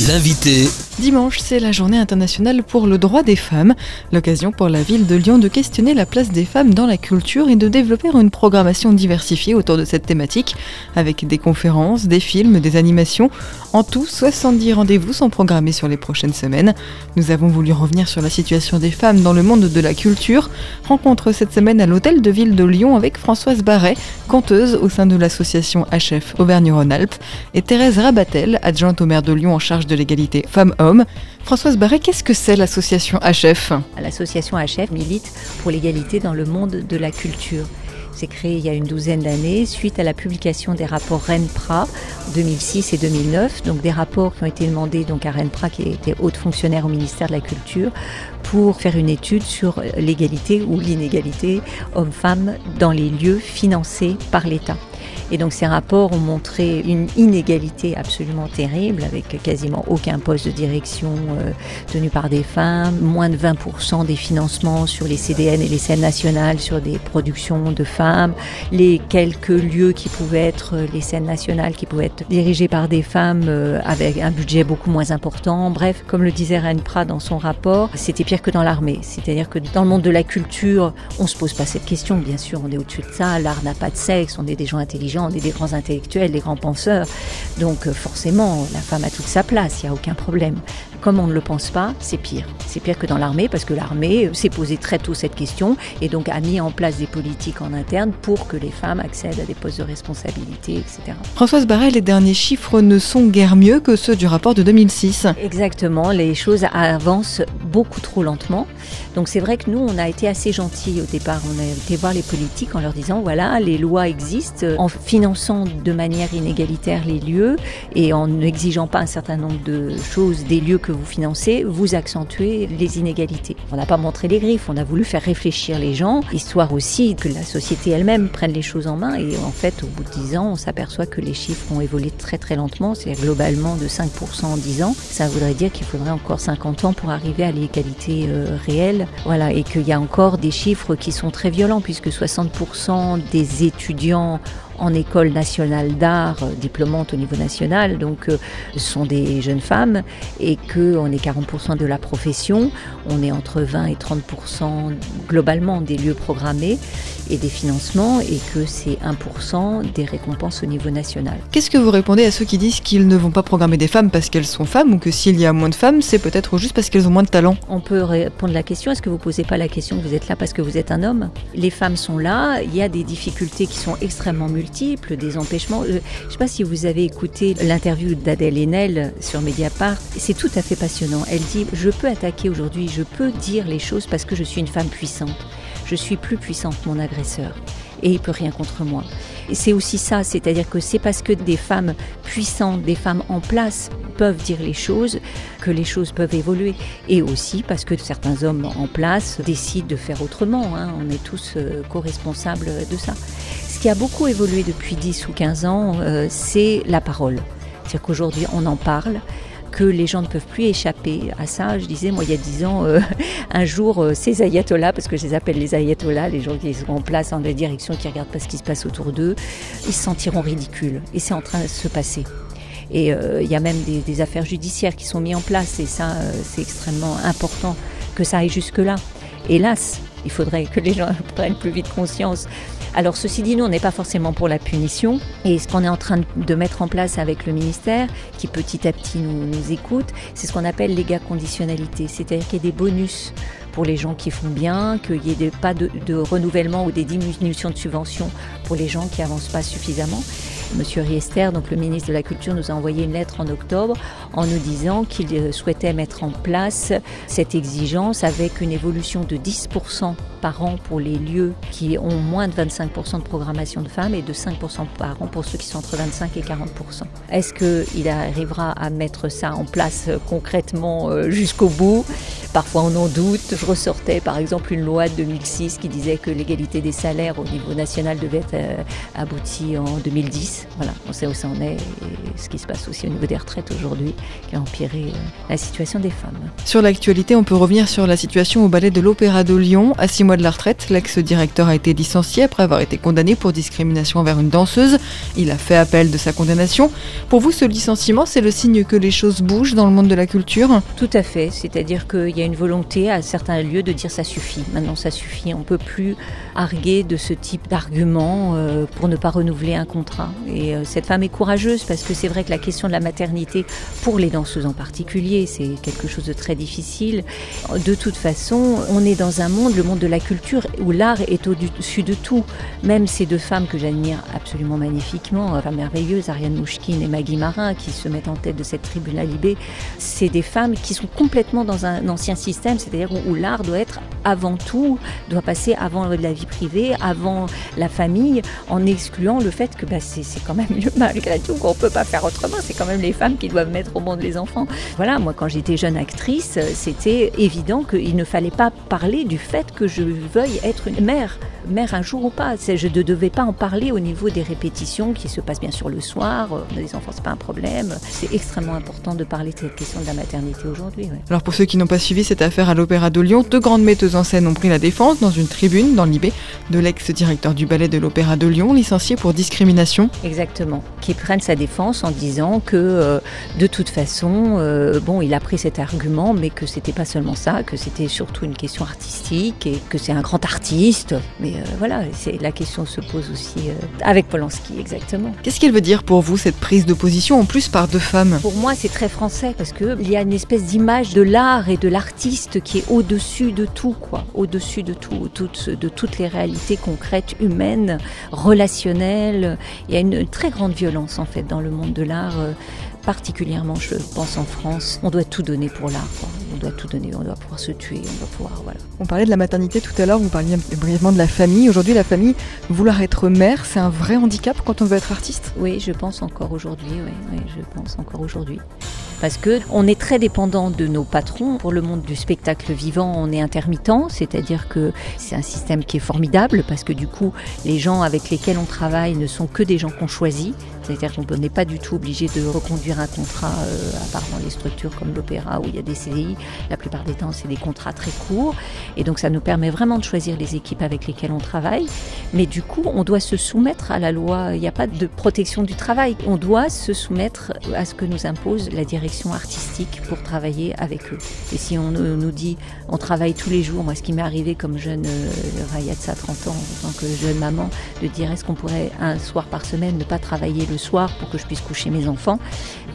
L'invité. Dimanche, c'est la journée internationale pour le droit des femmes, l'occasion pour la ville de Lyon de questionner la place des femmes dans la culture et de développer une programmation diversifiée autour de cette thématique, avec des conférences, des films, des animations. En tout, 70 rendez-vous sont programmés sur les prochaines semaines. Nous avons voulu revenir sur la situation des femmes dans le monde de la culture. Rencontre cette semaine à l'hôtel de ville de Lyon avec Françoise Barret, conteuse au sein de l'association HF Auvergne-Rhône-Alpes, et Thérèse Rabatel, adjointe au maire de Lyon en charge de l'égalité femmes-hommes. Françoise Barret, qu'est-ce que c'est l'association HF L'association HF milite pour l'égalité dans le monde de la culture. C'est créé il y a une douzaine d'années suite à la publication des rapports RENPRA 2006 et 2009, donc des rapports qui ont été demandés donc à RENPRA qui était haute fonctionnaire au ministère de la Culture pour faire une étude sur l'égalité ou l'inégalité homme-femme dans les lieux financés par l'État. Et donc ces rapports ont montré une inégalité absolument terrible, avec quasiment aucun poste de direction euh, tenu par des femmes, moins de 20% des financements sur les CDN et les scènes nationales sur des productions de femmes, les quelques lieux qui pouvaient être les scènes nationales qui pouvaient être dirigées par des femmes euh, avec un budget beaucoup moins important. Bref, comme le disait Renpra dans son rapport, c'était pire que dans l'armée. C'est-à-dire que dans le monde de la culture, on se pose pas cette question. Bien sûr, on est au-dessus de ça. L'art n'a pas de sexe. On est des gens intelligents on est des grands intellectuels, des grands penseurs. Donc euh, forcément, la femme a toute sa place, il n'y a aucun problème. Comme on ne le pense pas, c'est pire. C'est pire que dans l'armée parce que l'armée s'est posé très tôt cette question et donc a mis en place des politiques en interne pour que les femmes accèdent à des postes de responsabilité, etc. Françoise Barret, les derniers chiffres ne sont guère mieux que ceux du rapport de 2006. Exactement, les choses avancent beaucoup trop lentement. Donc c'est vrai que nous, on a été assez gentils au départ. On a été voir les politiques en leur disant, voilà, les lois existent, en finançant de manière inégalitaire les lieux et en n'exigeant pas un certain nombre de choses des lieux que vous financez, vous accentuez les inégalités. On n'a pas montré les griffes, on a voulu faire réfléchir les gens, histoire aussi que la société elle-même prenne les choses en main. Et en fait, au bout de 10 ans, on s'aperçoit que les chiffres ont évolué très très lentement, c'est globalement de 5% en 10 ans. Ça voudrait dire qu'il faudrait encore 50 ans pour arriver à l'égalité euh, réelle. Voilà, et qu'il y a encore des chiffres qui sont très violents, puisque 60% des étudiants en école nationale d'art, euh, diplômante au niveau national, donc euh, ce sont des jeunes femmes, et qu'on est 40% de la profession, on est entre 20 et 30% globalement des lieux programmés et des financements, et que c'est 1% des récompenses au niveau national. Qu'est-ce que vous répondez à ceux qui disent qu'ils ne vont pas programmer des femmes parce qu'elles sont femmes, ou que s'il y a moins de femmes, c'est peut-être juste parce qu'elles ont moins de talent? On peut répondre à la question, est-ce que vous posez pas la question que vous êtes là parce que vous êtes un homme? Les femmes sont là, il y a des difficultés qui sont extrêmement multiples des empêchements. Euh, je ne sais pas si vous avez écouté l'interview d'Adèle Haenel sur Mediapart. C'est tout à fait passionnant. Elle dit Je peux attaquer aujourd'hui, je peux dire les choses parce que je suis une femme puissante. Je suis plus puissante que mon agresseur et il peut rien contre moi. C'est aussi ça, c'est-à-dire que c'est parce que des femmes puissantes, des femmes en place peuvent dire les choses que les choses peuvent évoluer. Et aussi parce que certains hommes en place décident de faire autrement. Hein. On est tous euh, co-responsables de ça. Qui a beaucoup évolué depuis 10 ou 15 ans, euh, c'est la parole. C'est-à-dire qu'aujourd'hui, on en parle que les gens ne peuvent plus échapper à ça. Je disais, moi, il y a dix ans, euh, un jour, euh, ces ayatollahs, parce que je les appelle les ayatollahs, les gens qui sont en place en la direction, qui regardent pas ce qui se passe autour d'eux, ils se sentiront ridicules. Et c'est en train de se passer. Et il y a même des, des, affaires judiciaires qui sont mises en place, et ça, c'est extrêmement important que ça aille jusque-là. Hélas, il faudrait que les gens prennent plus vite conscience alors ceci dit, nous, on n'est pas forcément pour la punition. Et ce qu'on est en train de mettre en place avec le ministère, qui petit à petit nous, nous écoute, c'est ce qu'on appelle l'éga conditionnalité. C'est-à-dire qu'il y a des bonus pour les gens qui font bien, qu'il n'y ait pas de, renouvellement ou des diminutions de subventions pour les gens qui avancent pas suffisamment. Monsieur Riester, donc le ministre de la Culture, nous a envoyé une lettre en octobre en nous disant qu'il euh, souhaitait mettre en place cette exigence avec une évolution de 10% par an pour les lieux qui ont moins de 25% de programmation de femmes et de 5% par an pour ceux qui sont entre 25 et 40%. Est-ce qu'il arrivera à mettre ça en place euh, concrètement euh, jusqu'au bout? Parfois on en doute. Je ressortais par exemple une loi de 2006 qui disait que l'égalité des salaires au niveau national devait être aboutie en 2010. retraite. Voilà, on sait où ça en est et ce qui se passe aussi au niveau des retraites aujourd'hui qui a empiré euh, la situation des femmes. Sur l'actualité, on peut revenir sur la situation au ballet de l'Opéra de Lyon. À six mois de la retraite, l'ex-directeur a été licencié après avoir été condamné pour discrimination envers une danseuse. Il a fait appel de sa condamnation. Pour vous, ce licenciement, c'est le signe que les choses bougent dans le monde de la culture? Tout à fait, c'est-à-dire qu'il y a une volonté à certains lieux de dire ça suffit. Maintenant, ça suffit. On peut plus arguer de ce type d'argument euh, pour ne pas renouveler un contrat. Et euh, cette femme est courageuse parce que c'est vrai que la question de la maternité, pour les danseuses en particulier, c'est quelque chose de très difficile. De toute façon, on est dans un monde, le monde de la culture, où l'art est au-dessus de tout. Même ces deux femmes que j'admire absolument magnifiquement, enfin merveilleuses, Ariane Mouchkine et Maggie Marin, qui se mettent en tête de cette tribune Libé, c'est des femmes qui sont complètement dans un ancien système, c'est-à-dire où l'art doit être avant tout, doit passer avant la vie privée, avant la famille, en excluant le fait que bah, c'est quand même mieux malgré tout qu'on peut pas faire autrement. C'est quand même les femmes qui doivent mettre au monde les enfants. Voilà, moi quand j'étais jeune actrice, c'était évident qu'il ne fallait pas parler du fait que je veuille être une mère, mère un jour ou pas. Je ne devais pas en parler au niveau des répétitions qui se passent bien sûr le soir. A des enfants, c'est pas un problème. C'est extrêmement important de parler de cette question de la maternité aujourd'hui. Alors pour ceux qui n'ont pas suivi cette affaire à l'Opéra de Lyon, deux grandes metteuses en scène ont pris la défense dans une tribune dans l'IB de l'ex-directeur du ballet de l'Opéra de Lyon, licencié pour discrimination. Exactement, qui prenne sa défense en disant que euh, de toute façon, euh, bon, il a pris cet argument, mais que c'était pas seulement ça, que c'était surtout une question artistique et que c'est un grand artiste. Mais euh, voilà, c'est la question se pose aussi avec Polanski, exactement. Qu'est-ce qu'elle veut dire pour vous cette prise de position en plus par deux femmes? Pour moi, c'est très français parce que il y a une espèce d'image de l'art et de l'artiste qui est au-dessus de tout, quoi, au-dessus de tout, de toutes les réalités concrètes, humaines, relationnelles. Il y a une très grande violence en fait dans le monde de l'art euh, particulièrement, je pense, en France. On doit tout donner pour l'art. On doit tout donner, on doit pouvoir se tuer, on doit pouvoir. Voilà. On parlait de la maternité tout à l'heure, vous parliez brièvement de la famille. Aujourd'hui, la famille, vouloir être mère, c'est un vrai handicap quand on veut être artiste? Oui, je pense encore aujourd'hui. Oui, oui, je pense encore aujourd'hui parce que on est très dépendant de nos patrons. Pour le monde du spectacle vivant, on est intermittent, c'est-à-dire que c'est un système qui est formidable parce que du coup, les gens avec lesquels on travaille ne sont que des gens qu'on choisit. C'est-à-dire qu'on n'est pas du tout obligé de reconduire un contrat, euh, à part dans les structures comme l'opéra où il y a des CDI. La plupart des temps, c'est des contrats très courts. Et donc, ça nous permet vraiment de choisir les équipes avec lesquelles on travaille. Mais du coup, on doit se soumettre à la loi. Il n'y a pas de protection du travail. On doit se soumettre à ce que nous impose la direction artistique pour travailler avec eux. Et si on nous dit on travaille tous les jours, moi ce qui m'est arrivé comme jeune, euh, de ça 30 ans, en tant que jeune maman, de dire est-ce qu'on pourrait un soir par semaine ne pas travailler le soir pour que je puisse coucher mes enfants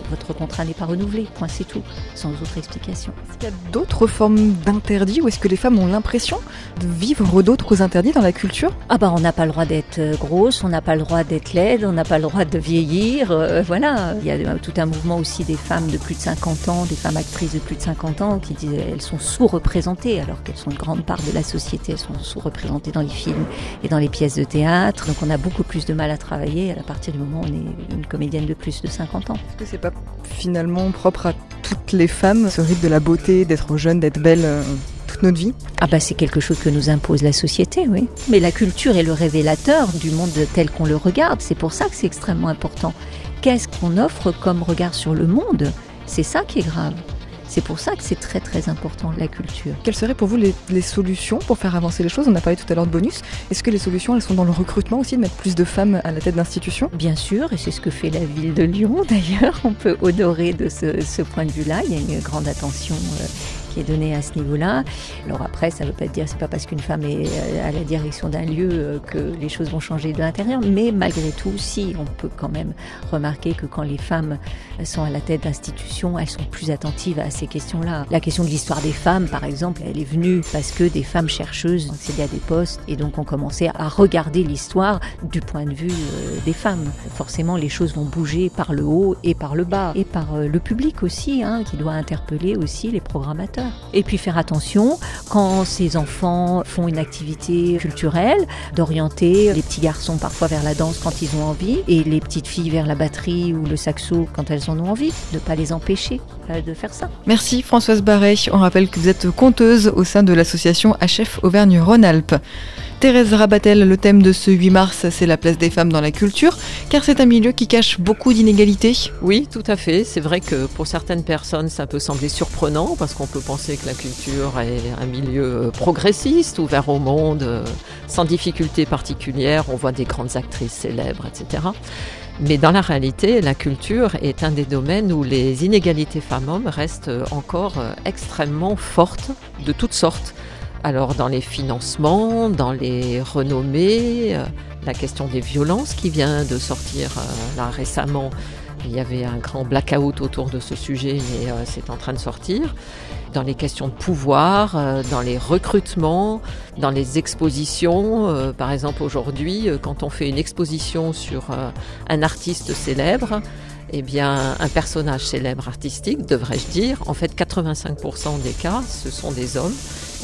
Votre contrat n'est pas renouvelé, point c'est tout, sans autre explication. Est-ce qu'il y a d'autres formes d'interdits ou est-ce que les femmes ont l'impression de vivre d'autres interdits dans la culture? Ah bah on n'a pas le droit d'être euh, grosse, on n'a pas le droit d'être laide, on n'a pas le droit de vieillir, euh, voilà. Il y a tout un mouvement aussi des femmes de plus de 50 ans, des femmes actrices de plus de 50 ans qui disent elles sont sous-représentées alors qu'elles sont une grande part de la société, elles sont sous-représentées dans les films et dans les pièces de théâtre. Donc on a beaucoup plus de mal à travailler à partir du moment où on est une comédienne de plus de 50 ans. Est-ce que c'est pas finalement propre à toutes les femmes, ce rythme de la beauté, d'être jeune, d'être belle euh, toute notre vie? Ah bah c'est quelque chose que nous impose la société, oui. Mais la culture est le révélateur du monde tel qu'on le regarde. C'est pour ça que c'est extrêmement important. Qu'est-ce qu'on offre comme regard sur le monde? C'est ça qui est grave. C'est pour ça que c'est très très important la culture. Quelles seraient pour vous les, solutions pour faire avancer les choses? On a parlé tout à l'heure de bonus. Est-ce que les solutions elles sont dans le recrutement aussi, de mettre plus de femmes à la tête d'institutions? Bien sûr, et c'est ce que fait la ville de Lyon d'ailleurs. On peut honorer de ce, point de vue-là. Il y a une grande attention. Euh, qui est donné à ce niveau-là. Alors après, ça ne veut pas dire, c'est pas parce qu'une femme est euh, à la direction d'un lieu euh, que les choses vont changer de l'intérieur, mais malgré tout, si on peut quand même remarquer que quand les femmes sont à la tête d'institutions, elles sont plus attentives à ces questions-là. La question de l'histoire des femmes, par exemple, elle est venue parce que des femmes chercheuses accédaient à des postes et donc ont commencé à regarder l'histoire du point de vue euh, des femmes. Forcément, les choses vont bouger par le haut et par le bas et par le public aussi, hein, qui doit interpeller aussi les programmateurs. Et puis faire attention quand ces enfants font une activité culturelle, d'orienter les petits garçons parfois vers la danse quand ils ont envie et les petites filles vers la batterie ou le saxo quand elles en ont envie, de ne pas les empêcher euh, de faire ça. Merci Françoise Barret. On rappelle que vous êtes conteuse au sein de l'association HF Auvergne-Rhône-Alpes. Thérèse Rabatel, le thème de ce 8 mars, c'est la place des femmes dans la culture, car c'est un milieu qui cache beaucoup d'inégalités. Oui, tout à fait. C'est vrai que pour certaines personnes, ça peut sembler surprenant, parce qu'on peut penser que la culture est un milieu euh, progressiste, ouvert au monde, euh, sans difficulté particulière. On voit des grandes actrices célèbres, etc. Mais dans la réalité, la culture est un des domaines où les inégalités femmes-hommes restent encore euh, extrêmement fortes de toutes sortes. Alors dans les financements, dans les renommées, euh, la question des violences qui vient de sortir euh, là récemment, il y avait un grand blackout autour de ce sujet, mais euh, c'est en train de sortir. Dans les questions de pouvoir, dans les recrutements, dans les expositions. par exemple, aujourd'hui, quand on fait une exposition sur un artiste célèbre, eh bien, un personnage célèbre artistique, devrais-je dire, en fait, 85% des cas, ce sont des hommes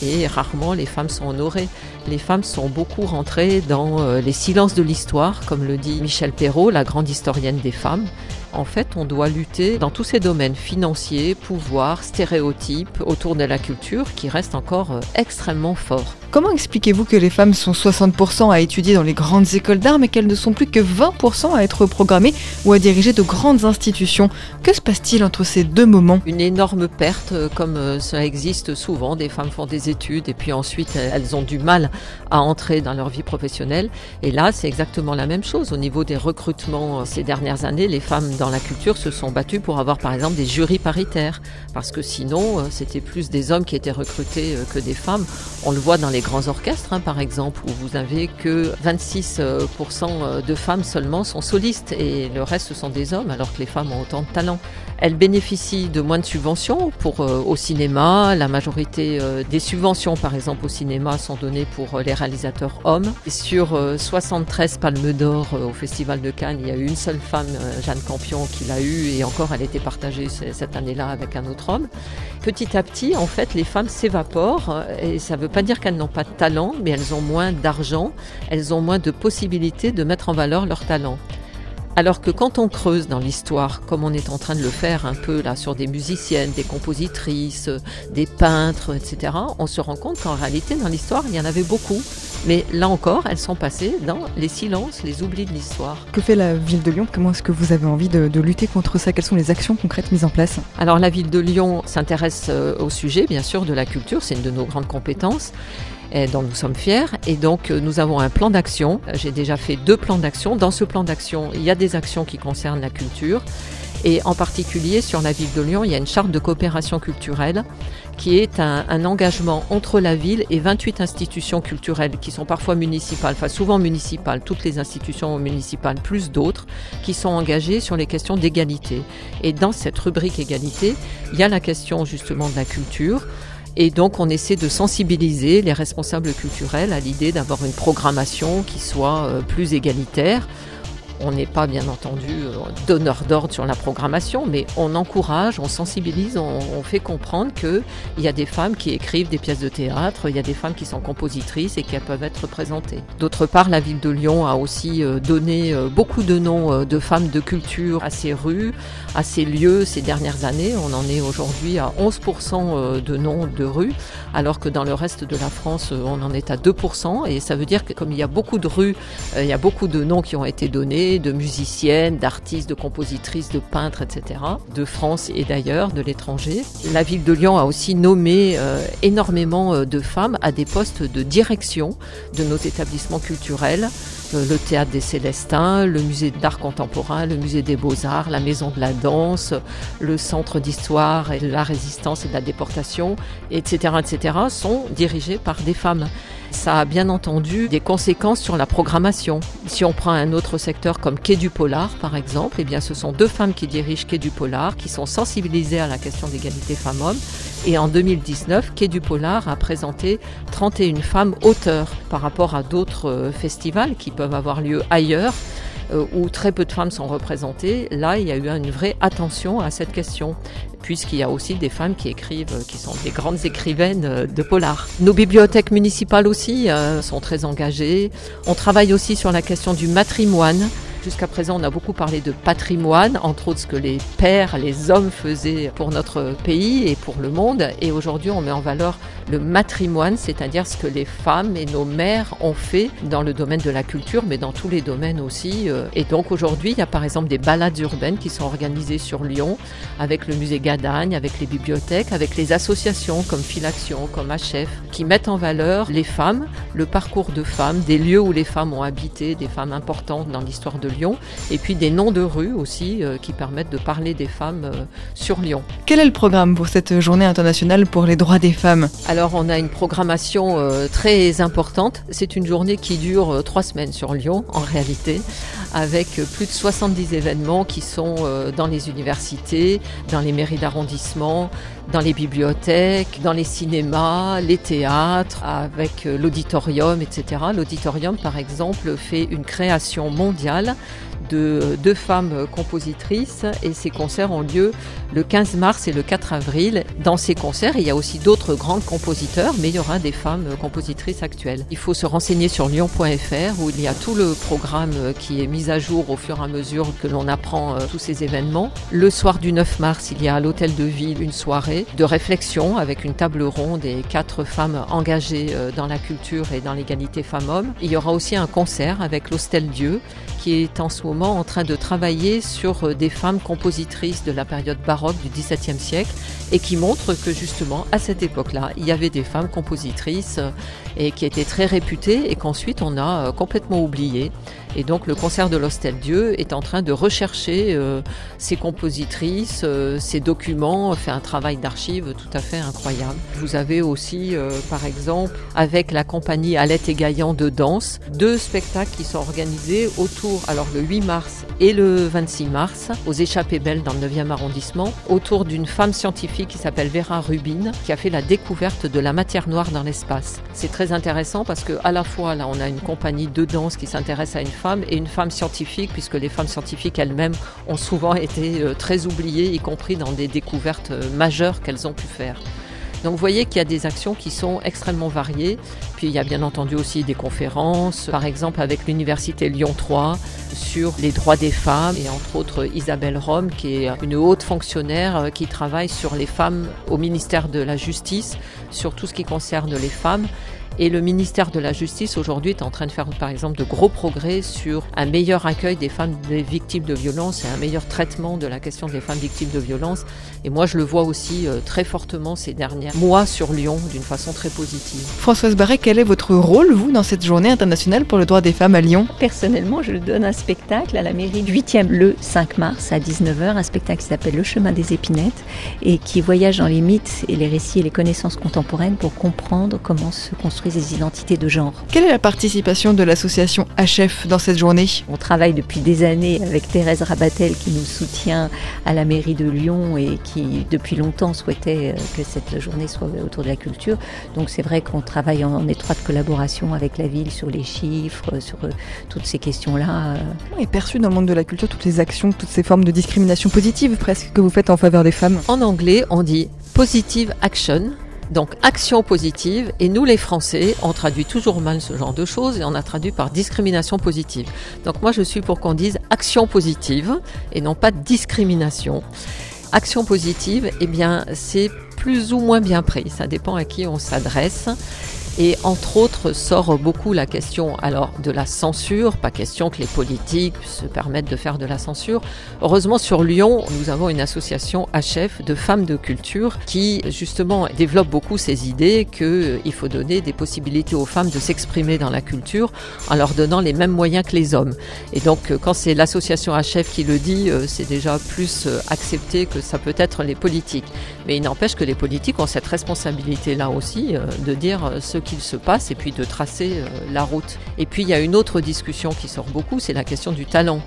et rarement les femmes sont honorées. Les femmes sont beaucoup rentrées dans euh, les silences de l'histoire, comme le dit Michel Perrault, la grande historienne des femmes. En fait, on doit lutter dans tous ces domaines financiers, pouvoir, stéréotypes autour de la culture qui restent encore euh, extrêmement forts. Comment expliquez-vous que les femmes sont 60% à étudier dans les grandes écoles d'art mais qu'elles ne sont plus que 20% à être programmées ou à diriger de grandes institutions? Que se passe-t-il entre ces deux moments? Une énorme perte, euh, comme euh, ça existe souvent. Des femmes font des études et puis ensuite elles ont du mal à entrer dans leur vie professionnelle. Et là, c'est exactement la même chose. Au niveau des recrutements ces dernières années, les femmes dans la culture se sont battus pour avoir par exemple des jurys paritaires, parce que sinon euh, c'était plus des hommes qui étaient recrutés euh, que des femmes. On le voit dans grands orchestres hein, par exemple, où vous avez que 26% euh, de femmes seulement sont solistes et le reste ce sont des hommes, alors que les femmes ont autant de talent. Elles bénéficient de moins de subventions pour au cinéma. La majorité des subventions, par exemple au cinéma, sont données pour les réalisateurs hommes. Et sur 73 palmes d'or au Festival de Cannes, il y a eu une seule femme, Jeanne Campion qu'il a eu et encore elle était partagée cette année-là avec un autre homme. Petit à petit, en fait, les femmes s'évaporent et ça ne veut pas dire qu'elles n'ont pas de talent, mais elles ont moins d'argent, elles ont moins de possibilités de mettre en valeur leur talent. Alors que quand on creuse dans l'histoire, comme on est en train de le faire un peu là sur des musiciennes, des compositrices, des peintres, etc., on se rend compte qu'en réalité dans l'histoire il y en avait beaucoup. Mais là encore, elles sont passées dans les silences, les oublis de l'histoire. Que fait la ville de Lyon? Comment est-ce que vous avez envie de, de, lutter contre ça? Quelles sont les actions concrètes mises en place? Alors la ville de Lyon s'intéresse euh, au sujet, bien sûr, de la culture, c'est une de nos grandes compétences dont nous sommes fiers. Et donc, euh, nous avons un plan d'action. J'ai déjà fait deux plans d'action. Dans ce plan d'action, il y a des actions qui concernent la culture. Et en particulier, sur la ville de Lyon, il y a une charte de coopération culturelle qui est un, un, engagement entre la ville et 28 institutions culturelles qui sont parfois municipales, enfin souvent municipales, toutes les institutions municipales plus d'autres, qui sont engagées sur les questions d'égalité. Et dans cette rubrique égalité, il y a la question justement de la culture. Et donc on essaie de sensibiliser les responsables culturels à l'idée d'avoir une programmation qui soit euh, plus égalitaire. On n'est pas bien entendu euh, donneur d'ordre sur la programmation, mais on encourage, on sensibilise, on, fait comprendre qu'il y a des femmes qui écrivent des pièces de théâtre, il y a des femmes qui sont compositrices et qui peuvent être représentées. D'autre part, la ville de Lyon a aussi euh, donné euh, beaucoup de noms de femmes de culture à ces rues, à ces lieux ces dernières années. On en est aujourd'hui à 11% de noms de rues, alors que dans le reste de la France, on en est à 2%. Et ça veut dire que comme il y a beaucoup de rues, il y a beaucoup de noms qui ont été donnés de musiciennes, d'artistes, de compositrices, de peintres, etc., de France et d'ailleurs, de l'étranger. La ville de Lyon a aussi nommé euh, énormément euh, de femmes à des postes de direction de nos établissements culturels le théâtre des Célestins, le musée d'art contemporain, le musée des beaux-arts, la maison de la danse, le centre d'histoire et de la résistance et de la déportation, etc., etc., sont dirigés par des femmes. Ça a bien entendu des conséquences sur la programmation. Si on prend un autre secteur comme Quai du Polar, par exemple, eh bien, ce sont deux femmes qui dirigent Quai du Polar, qui sont sensibilisées à la question d'égalité femmes-hommes. Et en 2019, Quai du Polar a présenté 31 femmes auteurs par rapport à d'autres euh, festivals qui peuvent avoir lieu ailleurs euh, où très peu de femmes sont représentées, là, il y a eu une vraie attention à cette question, puisqu'il y a aussi des femmes qui écrivent, euh, qui sont des grandes écrivaines de polar. Nos bibliothèques municipales aussi sont très engagées. On travaille aussi sur la question du matrimoine Jusqu'à présent, on a beaucoup parlé de patrimoine, entre autres ce que les pères, les hommes faisaient pour notre pays et pour le monde. Et aujourd'hui, on met en valeur le matrimoine, c'est-à-dire ce que les femmes et nos mères ont fait dans le domaine de la culture, mais dans tous les domaines aussi. Euh. Et donc aujourd'hui, il y a par exemple des balades urbaines qui sont organisées sur Lyon, avec le musée Gadagne, avec les bibliothèques, avec les associations comme Filaction, comme HF, qui mettent en valeur les femmes, le parcours de femmes, des lieux où les femmes ont habité, des femmes importantes dans l'histoire de Lyon, et puis des noms de rues aussi euh, qui permettent de parler des femmes euh, sur Lyon. Quel est le programme pour cette journée internationale pour les droits des femmes? Alors on a une programmation euh, très importante. C'est une journée qui dure trois semaines sur Lyon en réalité, avec plus de 70 événements qui sont dans les universités, dans les mairies d'arrondissement, dans les bibliothèques, dans les cinémas, les théâtres, avec l'auditorium, etc. L'auditorium, par exemple, fait une création mondiale de deux femmes compositrices et ces concerts ont lieu le 15 mars et le 4 avril. Dans ces concerts, il y a aussi d'autres grands compositeurs, mais il y aura des femmes compositrices actuelles. Il faut se renseigner sur lyon.fr où il y a tout le programme qui est mis à jour au fur et à mesure que l'on apprend euh, tous ces événements. Le soir du 9 mars, il y a à l'hôtel de ville une soirée de réflexion avec une table ronde et quatre femmes engagées euh, dans la culture et dans l'égalité femmes-hommes. Il y aura aussi un concert avec l'Hostel Dieu qui est en ce moment en train de travailler sur euh, des femmes compositrices de la période baroque du XVIIe siècle et qui montre que justement à cette époque-là, il y avait des femmes compositrices euh, et qui étaient très réputées et qu'ensuite on a complètement oubliées. Et donc le concert de l'Hostel Dieu est en train de rechercher euh, ces compositrices, euh, ces documents, fait un travail d'archives tout à fait incroyable. Vous avez aussi, euh, par exemple, avec la compagnie Alette et Gaillan de danse, deux spectacles qui sont organisés autour, alors le 8 mars et le 26 mars, aux Échappées Belles dans le 9e arrondissement, autour d'une femme scientifique qui s'appelle Vera Rubin, qui a fait la découverte de la matière noire dans l'espace. C'est très intéressant parce que à la fois là, on a une compagnie de danse qui s'intéresse à une et une femme scientifique, puisque les femmes scientifiques elles-mêmes ont souvent été euh, très oubliées, y compris dans des découvertes euh, majeures qu'elles ont pu faire. Donc vous voyez qu'il y a des actions qui sont extrêmement variées. Puis il y a bien entendu aussi des conférences, par exemple avec l'Université Lyon 3 sur les droits des femmes et entre autres Isabelle Rome qui est une haute fonctionnaire euh, qui travaille sur les femmes au ministère de la Justice, sur tout ce qui concerne les femmes et le ministère de la Justice aujourd'hui est en train de faire par exemple de gros progrès sur un meilleur accueil des femmes des victimes de violences et un meilleur traitement de la question des femmes victimes de violences. Et moi je le vois aussi euh, très fortement ces derniers mois sur Lyon d'une façon très positive. Françoise Barret, quel est votre rôle, vous, dans cette journée internationale pour le droit des femmes à Lyon? Personnellement, je donne un spectacle à la mairie du 8e le 5 mars à 19h, un spectacle qui s'appelle Le chemin des épinettes et qui voyage dans les mythes et les récits et les connaissances contemporaines pour comprendre comment se construit des identités de genre. Quelle est la participation de l'association HF dans cette journée? On travaille depuis des années avec Thérèse Rabatel qui nous soutient à la mairie de Lyon et qui depuis longtemps souhaitait euh, que cette journée soit autour de la culture. Donc c'est vrai qu'on travaille en étroite collaboration avec la ville sur les chiffres, sur euh, toutes ces questions-là. Comment est perçu dans le monde de la culture toutes les actions, toutes ces formes de discrimination positive presque que vous faites en faveur des femmes? En anglais, on dit positive action donc action positive, et nous les Français, on traduit toujours mal ce genre de choses et on a traduit par discrimination positive. Donc moi je suis pour qu'on dise action positive et non pas discrimination. Action positive, eh bien c'est plus ou moins bien pris, ça dépend à qui on s'adresse. Et entre autres sort beaucoup la question alors de la censure, pas question que les politiques se permettent de faire de la censure. Heureusement sur Lyon, nous avons une association HF de femmes de culture qui justement développe beaucoup ces idées qu'il euh, faut donner des possibilités aux femmes de s'exprimer dans la culture en leur donnant les mêmes moyens que les hommes. Et donc euh, quand c'est l'association HF qui le dit, euh, c'est déjà plus accepté que ça peut être les politiques. Mais il n'empêche que les politiques ont cette responsabilité là aussi de dire ce qu'il se passe et puis de tracer euh, la route. Et puis il y a une autre discussion qui sort beaucoup, c'est la question du talent.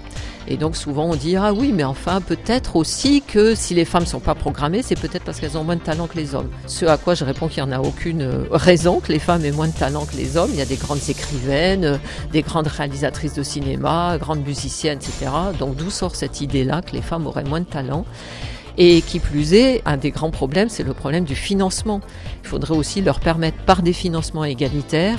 Et donc souvent on dit ah oui mais enfin peut-être aussi que si les femmes sont pas programmées c'est peut-être parce qu'elles ont moins de talent que les hommes. Ce à quoi je réponds qu'il n'y en a aucune euh, raison que les femmes aient moins de talent que les hommes. Il y a des grandes écrivaines, euh, des grandes réalisatrices de cinéma, grandes musiciennes etc. Donc d'où sort cette idée là que les femmes auraient moins de talent? Et qui plus est, un des grands problèmes, c'est le problème du financement. Il faudrait aussi leur permettre, par des financements égalitaires,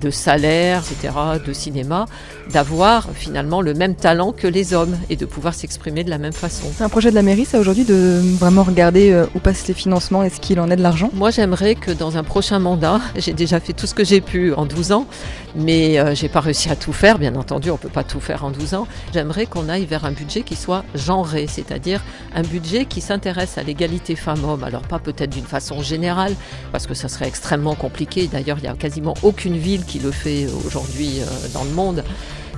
de salaire, etc., de cinéma, d'avoir finalement le même talent que les hommes et de pouvoir s'exprimer de la même façon. C'est un projet de la mairie, ça aujourd'hui, de vraiment regarder euh, où passent les financements, est-ce qu'il en est de l'argent? Moi, j'aimerais que dans un prochain mandat, j'ai déjà fait tout ce que j'ai pu en 12 ans, mais euh, j'ai pas réussi à tout faire, bien entendu, on peut pas tout faire en 12 ans. J'aimerais qu'on aille vers un budget qui soit genré, c'est-à-dire un budget qui s'intéresse à l'égalité femmes-hommes, alors pas peut-être d'une façon générale, parce que ça serait extrêmement compliqué. D'ailleurs, il n'y a quasiment aucune ville qui le fait aujourd'hui euh, dans le monde.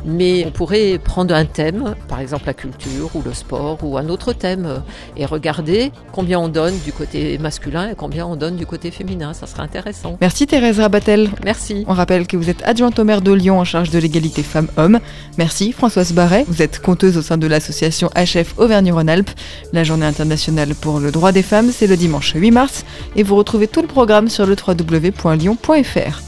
Mais on pourrait prendre un thème, par exemple la culture ou le sport ou un autre thème, euh, et regarder combien on donne du côté masculin et combien on donne du côté féminin. Ça serait intéressant. Merci Thérèse Rabatel. Merci. On rappelle que vous êtes adjointe au maire de Lyon en charge de l'égalité femmes-hommes. Merci Françoise Barret. Vous êtes conteuse au sein de l'association HF Auvergne-Rhône-Alpes. La journée internationale pour le droit des femmes, c'est le dimanche 8 mars. Et vous retrouvez tout le programme sur le www.lyon.fr.